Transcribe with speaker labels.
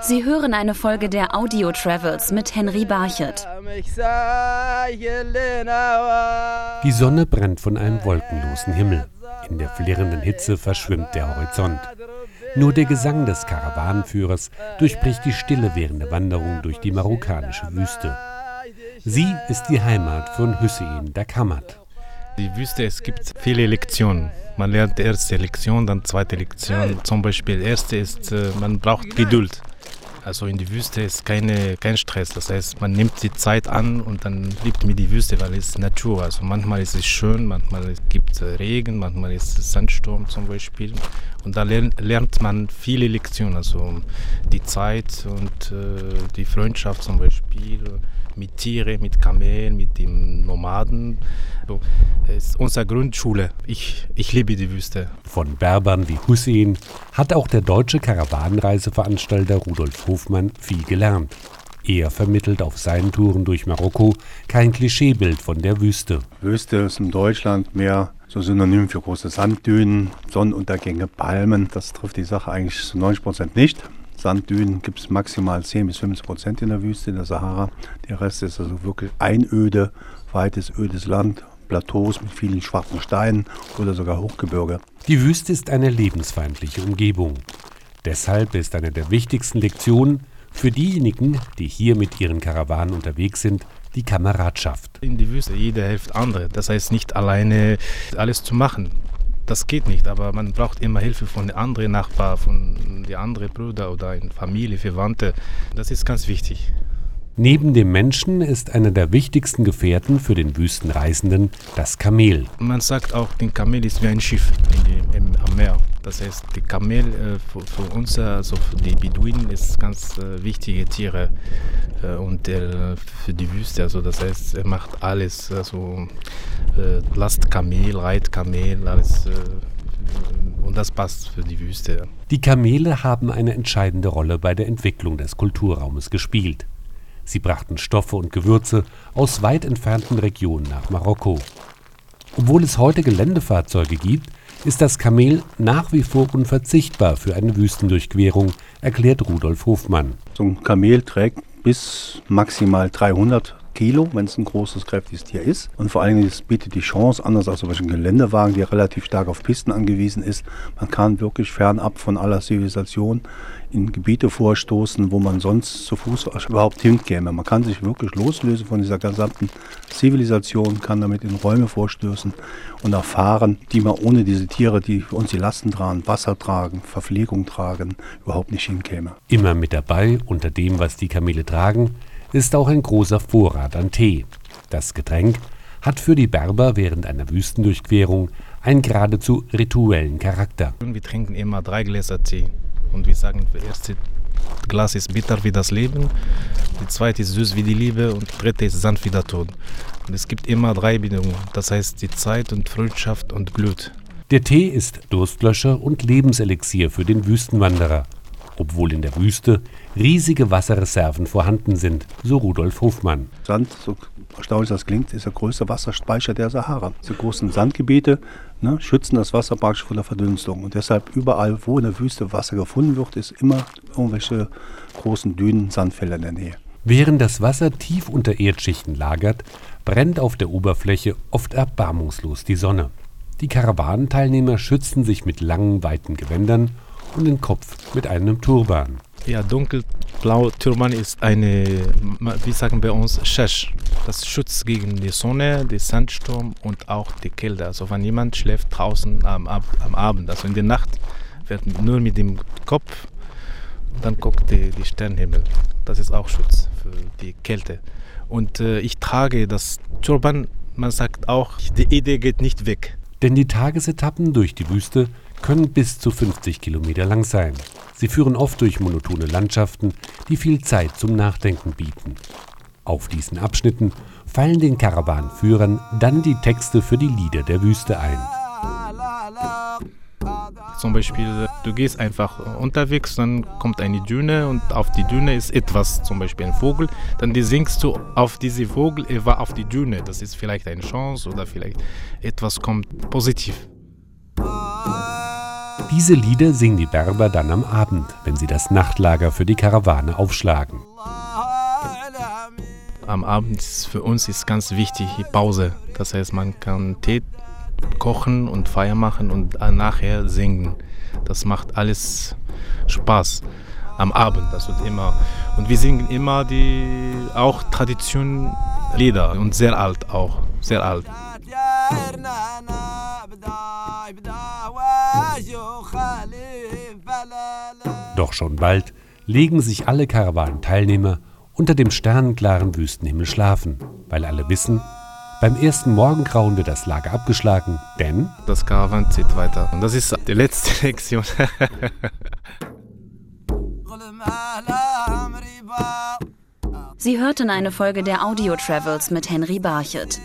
Speaker 1: Sie hören eine Folge der Audio Travels mit Henry Barchet.
Speaker 2: Die Sonne brennt von einem wolkenlosen Himmel. In der flirrenden Hitze verschwimmt der Horizont. Nur der Gesang des Karawanenführers durchbricht die Stille während der Wanderung durch die marokkanische Wüste. Sie ist die Heimat von Hüseyin Dakamat.
Speaker 3: Die Wüste, es gibt viele Lektionen. Man lernt die erste Lektion, dann zweite Lektion. Zum Beispiel erste ist, äh, man braucht Geduld. Also in die Wüste ist keine, kein Stress. Das heißt, man nimmt die Zeit an und dann liebt man die Wüste, weil es Natur. Also manchmal ist es schön, manchmal gibt es Regen, manchmal ist es Sandsturm zum Beispiel. Und da lernt man viele Lektionen. Also die Zeit und äh, die Freundschaft zum Beispiel mit Tieren, mit Kamelen, mit den Nomaden. So, ist unsere Grundschule. Ich, ich liebe die Wüste.
Speaker 2: Von Berbern wie Hussein hat auch der deutsche Karawanenreiseveranstalter Rudolf Hofmann viel gelernt. Er vermittelt auf seinen Touren durch Marokko kein Klischeebild von der Wüste.
Speaker 4: Wüste ist in Deutschland mehr so synonym für große Sanddünen, Sonnenuntergänge, Palmen. Das trifft die Sache eigentlich zu 90 Prozent nicht. Sanddünen gibt es maximal 10 bis 15 Prozent in der Wüste, in der Sahara. Der Rest ist also wirklich Einöde, weites, ödes Land, Plateaus mit vielen schwarzen Steinen oder sogar Hochgebirge.
Speaker 2: Die Wüste ist eine lebensfeindliche Umgebung. Deshalb ist eine der wichtigsten Lektionen für diejenigen, die hier mit ihren Karawanen unterwegs sind, die Kameradschaft.
Speaker 3: In die Wüste, jeder hilft andere. Das heißt nicht alleine alles zu machen. Das geht nicht, aber man braucht immer Hilfe von anderen Nachbarn, von den anderen Brüdern oder Familie, Verwandte. Das ist ganz wichtig.
Speaker 2: Neben dem Menschen ist einer der wichtigsten Gefährten für den Wüstenreisenden das Kamel.
Speaker 3: Man sagt auch, ein Kamel ist wie ein Schiff im, am Meer. Das heißt, die Kamel äh, für, für, uns, also für die Beduinen, ist ganz äh, wichtige Tiere äh, und äh, für die Wüste. Also das heißt, er macht alles, also äh, Last Kamel, Reit Kamel, alles. Äh, und das passt für die Wüste.
Speaker 2: Die Kamele haben eine entscheidende Rolle bei der Entwicklung des Kulturraumes gespielt. Sie brachten Stoffe und Gewürze aus weit entfernten Regionen nach Marokko. Obwohl es heute Geländefahrzeuge gibt, ist das Kamel nach wie vor unverzichtbar für eine Wüstendurchquerung, erklärt Rudolf Hofmann.
Speaker 4: So ein Kamel trägt bis maximal 300 Kilo, wenn es ein großes, kräftiges Tier ist. Und vor allen Dingen, es bietet die Chance, anders als zum Beispiel ein Geländewagen, der relativ stark auf Pisten angewiesen ist, man kann wirklich fernab von aller Zivilisation in Gebiete vorstoßen, wo man sonst zu Fuß überhaupt hinkäme. Man kann sich wirklich loslösen von dieser gesamten Zivilisation, kann damit in Räume vorstößen und erfahren, die man ohne diese Tiere, die uns die Lasten tragen, Wasser tragen, Verpflegung tragen, überhaupt nicht hinkäme.
Speaker 2: Immer mit dabei, unter dem, was die Kamele tragen, ist auch ein großer Vorrat an Tee. Das Getränk hat für die Berber während einer Wüstendurchquerung einen geradezu rituellen Charakter.
Speaker 3: Wir trinken immer drei Gläser Tee und wir sagen, das erste Glas ist bitter wie das Leben, die zweite ist süß wie die Liebe und die dritte ist sanft wie der Tod. Und es gibt immer drei Bedingungen, das heißt die Zeit und Freundschaft und Glut.
Speaker 2: Der Tee ist Durstlöscher und Lebenselixier für den Wüstenwanderer obwohl in der Wüste riesige Wasserreserven vorhanden sind, so Rudolf Hofmann.
Speaker 4: Sand, so erstaunlich das klingt, ist der größte Wasserspeicher der Sahara. Diese großen Sandgebiete ne, schützen das Wasser praktisch vor der Verdunstung. Und deshalb überall, wo in der Wüste Wasser gefunden wird, ist immer irgendwelche großen Dünen, Sandfelder in der Nähe.
Speaker 2: Während das Wasser tief unter Erdschichten lagert, brennt auf der Oberfläche oft erbarmungslos die Sonne. Die Karawanenteilnehmer schützen sich mit langen, weiten Gewändern und den Kopf mit einem Turban.
Speaker 3: Ja, dunkelblau Turban ist eine, wie sagen wir uns, Shesh. Das schützt gegen die Sonne, den Sandsturm und auch die Kälte. Also wenn jemand schläft draußen am, am Abend, also in der Nacht, wird nur mit dem Kopf, dann guckt die, die Sternenhimmel. Das ist auch Schutz für die Kälte. Und äh, ich trage das Turban, man sagt auch, die Idee geht nicht weg.
Speaker 2: Denn die Tagesetappen durch die Wüste können bis zu 50 Kilometer lang sein. Sie führen oft durch monotone Landschaften, die viel Zeit zum Nachdenken bieten. Auf diesen Abschnitten fallen den Karawanenführern dann die Texte für die Lieder der Wüste ein.
Speaker 3: Zum Beispiel, du gehst einfach unterwegs, dann kommt eine Düne und auf die Düne ist etwas, zum Beispiel ein Vogel. Dann singst du auf diese Vogel, er war auf die Düne. Das ist vielleicht eine Chance oder vielleicht etwas kommt positiv.
Speaker 2: Diese Lieder singen die Berber dann am Abend, wenn sie das Nachtlager für die Karawane aufschlagen.
Speaker 3: Am Abend ist für uns ist ganz wichtig die Pause. Das heißt, man kann Tee kochen und Feier machen und nachher singen. Das macht alles Spaß am Abend. Das wird immer und wir singen immer die auch Tradition Lieder und sehr alt auch, sehr alt.
Speaker 2: Doch schon bald legen sich alle Karawanenteilnehmer unter dem sternenklaren Wüstenhimmel schlafen, weil alle wissen, beim ersten Morgengrauen wird das Lager abgeschlagen, denn
Speaker 3: das Karawan zieht weiter. Und das ist die letzte Lektion.
Speaker 1: Sie hörten eine Folge der Audio Travels mit Henry Barchet.